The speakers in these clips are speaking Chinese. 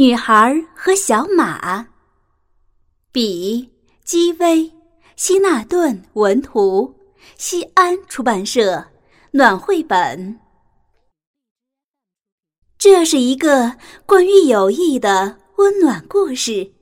女孩和小马，比基威希纳顿文图，西安出版社暖绘本。这是一个关于友谊的温暖故事，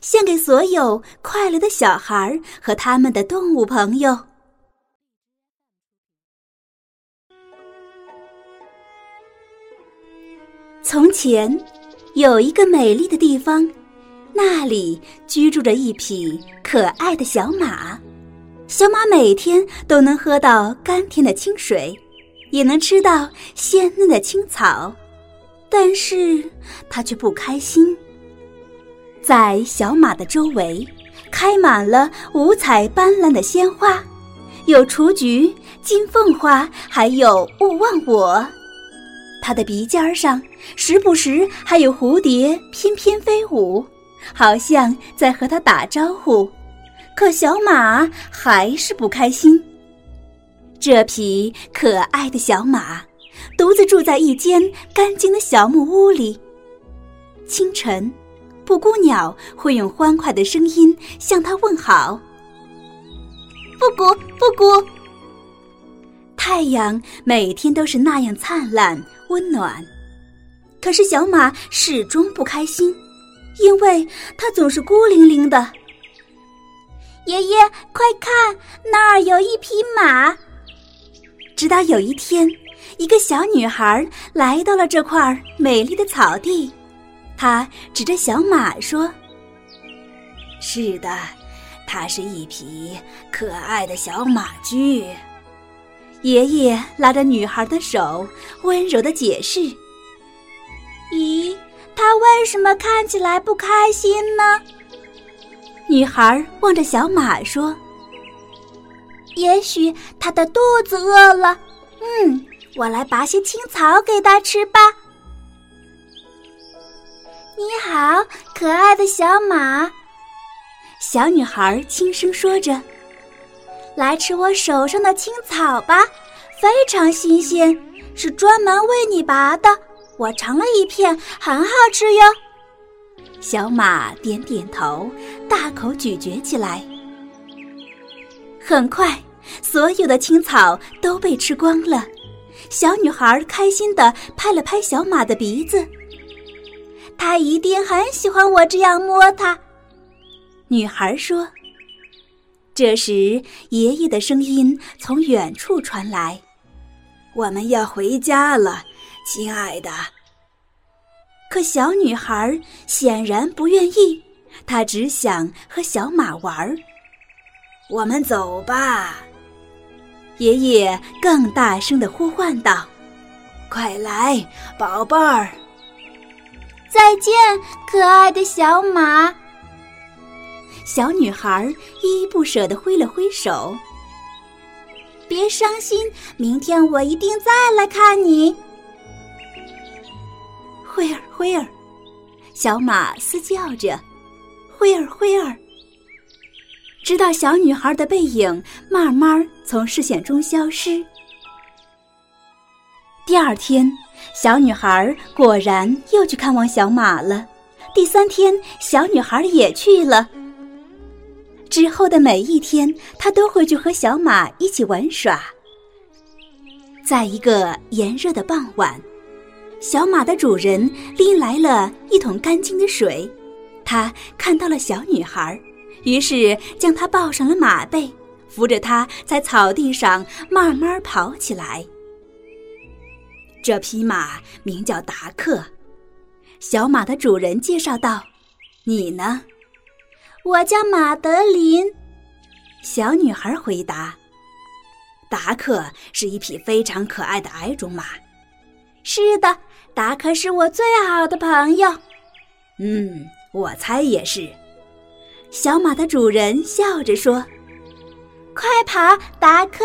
献给所有快乐的小孩和他们的动物朋友。从前。有一个美丽的地方，那里居住着一匹可爱的小马。小马每天都能喝到甘甜的清水，也能吃到鲜嫩的青草，但是它却不开心。在小马的周围，开满了五彩斑斓的鲜花，有雏菊、金凤花，还有勿忘我。它的鼻尖上时不时还有蝴蝶翩翩飞舞，好像在和它打招呼。可小马还是不开心。这匹可爱的小马独自住在一间干净的小木屋里。清晨，布谷鸟会用欢快的声音向它问好：“布谷，布谷。”太阳每天都是那样灿烂。温暖，可是小马始终不开心，因为它总是孤零零的。爷爷，快看，那儿有一匹马。直到有一天，一个小女孩来到了这块美丽的草地，她指着小马说：“是的，它是一匹可爱的小马驹。”爷爷拉着女孩的手，温柔的解释：“咦，他为什么看起来不开心呢？”女孩望着小马说：“也许他的肚子饿了。嗯，我来拔些青草给他吃吧。”你好，可爱的小马。小女孩轻声说着。来吃我手上的青草吧，非常新鲜，是专门为你拔的。我尝了一片，很好吃哟。小马点点头，大口咀嚼起来。很快，所有的青草都被吃光了。小女孩开心的拍了拍小马的鼻子，它一定很喜欢我这样摸它。女孩说。这时，爷爷的声音从远处传来：“我们要回家了，亲爱的。”可小女孩显然不愿意，她只想和小马玩儿。我们走吧，爷爷更大声的呼唤道：“快来，宝贝儿！”再见，可爱的小马。小女孩依依不舍地挥了挥手。别伤心，明天我一定再来看你。灰儿，灰儿，小马嘶叫着，灰儿，灰儿。直到小女孩的背影慢慢从视线中消失。第二天，小女孩果然又去看望小马了。第三天，小女孩也去了。之后的每一天，他都会去和小马一起玩耍。在一个炎热的傍晚，小马的主人拎来了一桶干净的水，他看到了小女孩，于是将她抱上了马背，扶着她在草地上慢慢跑起来。这匹马名叫达克。小马的主人介绍道：“你呢？”“我叫马德琳。”小女孩回答。“达克是一匹非常可爱的矮种马。”“是的，达克是我最好的朋友。”“嗯，我猜也是。”小马的主人笑着说：“快跑，达克！”